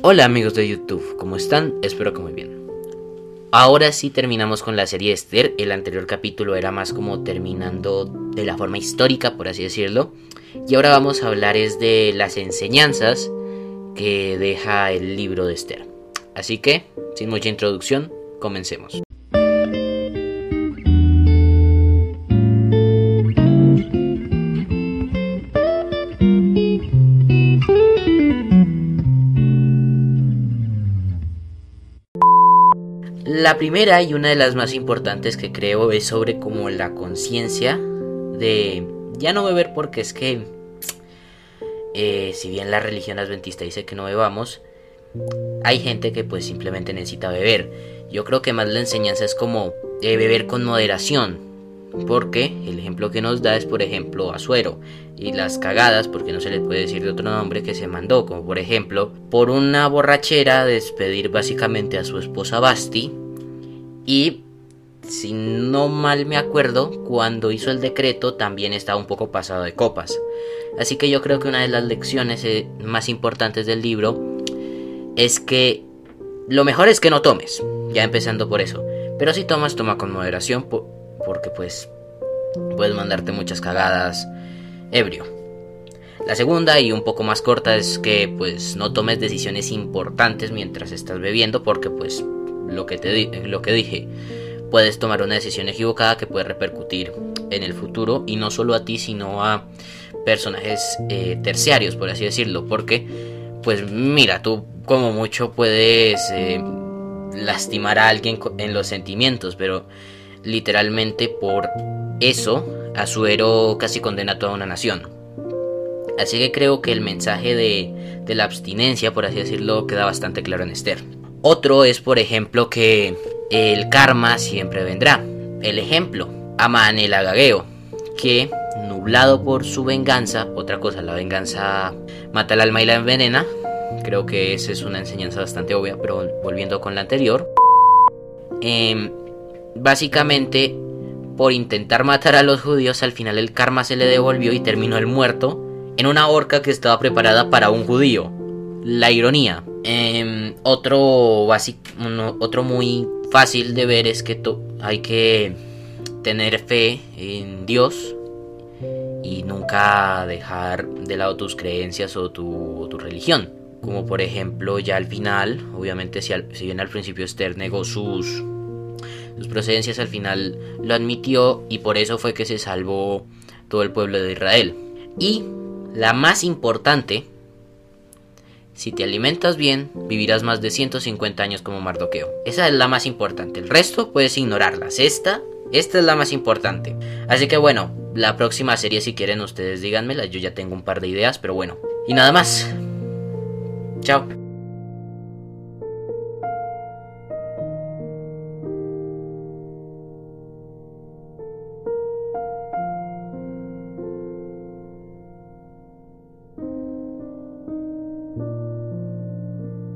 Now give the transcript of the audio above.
Hola amigos de YouTube, ¿cómo están? Espero que muy bien. Ahora sí terminamos con la serie Esther. El anterior capítulo era más como terminando de la forma histórica, por así decirlo. Y ahora vamos a hablar es de las enseñanzas que deja el libro de Esther. Así que, sin mucha introducción, comencemos. La primera y una de las más importantes que creo es sobre como la conciencia de ya no beber porque es que eh, si bien la religión adventista dice que no bebamos, hay gente que pues simplemente necesita beber. Yo creo que más la enseñanza es como eh, beber con moderación, porque el ejemplo que nos da es por ejemplo Azuero y las cagadas, porque no se le puede decir de otro nombre que se mandó, como por ejemplo por una borrachera despedir básicamente a su esposa Basti y si no mal me acuerdo, cuando hizo el decreto también estaba un poco pasado de copas. Así que yo creo que una de las lecciones eh, más importantes del libro es que lo mejor es que no tomes, ya empezando por eso. Pero si tomas, toma con moderación porque pues puedes mandarte muchas cagadas ebrio. La segunda y un poco más corta es que pues no tomes decisiones importantes mientras estás bebiendo porque pues lo que te lo que dije puedes tomar una decisión equivocada que puede repercutir en el futuro y no solo a ti sino a personajes eh, terciarios por así decirlo porque pues mira tú como mucho puedes eh, lastimar a alguien en los sentimientos pero literalmente por eso Azuero casi condena a toda una nación así que creo que el mensaje de, de la abstinencia por así decirlo queda bastante claro en Esther otro es por ejemplo que el karma siempre vendrá. El ejemplo, Aman el Agageo, que nublado por su venganza, otra cosa, la venganza mata el alma y la envenena. Creo que esa es una enseñanza bastante obvia, pero volviendo con la anterior. Em, básicamente, por intentar matar a los judíos, al final el karma se le devolvió y terminó el muerto en una horca que estaba preparada para un judío. La ironía. Em, otro, otro muy fácil de ver es que hay que tener fe en Dios y nunca dejar de lado tus creencias o tu, religión. Como por ejemplo ya al final, obviamente si, si bien al principio Esther negó sus, sus procedencias, al final lo admitió y por eso fue que se salvó todo el pueblo de Israel. Y la más importante si te alimentas bien, vivirás más de 150 años como Mardoqueo. Esa es la más importante. El resto puedes ignorarlas. Esta, esta es la más importante. Así que bueno, la próxima serie si quieren ustedes díganmela. Yo ya tengo un par de ideas, pero bueno. Y nada más. Chao.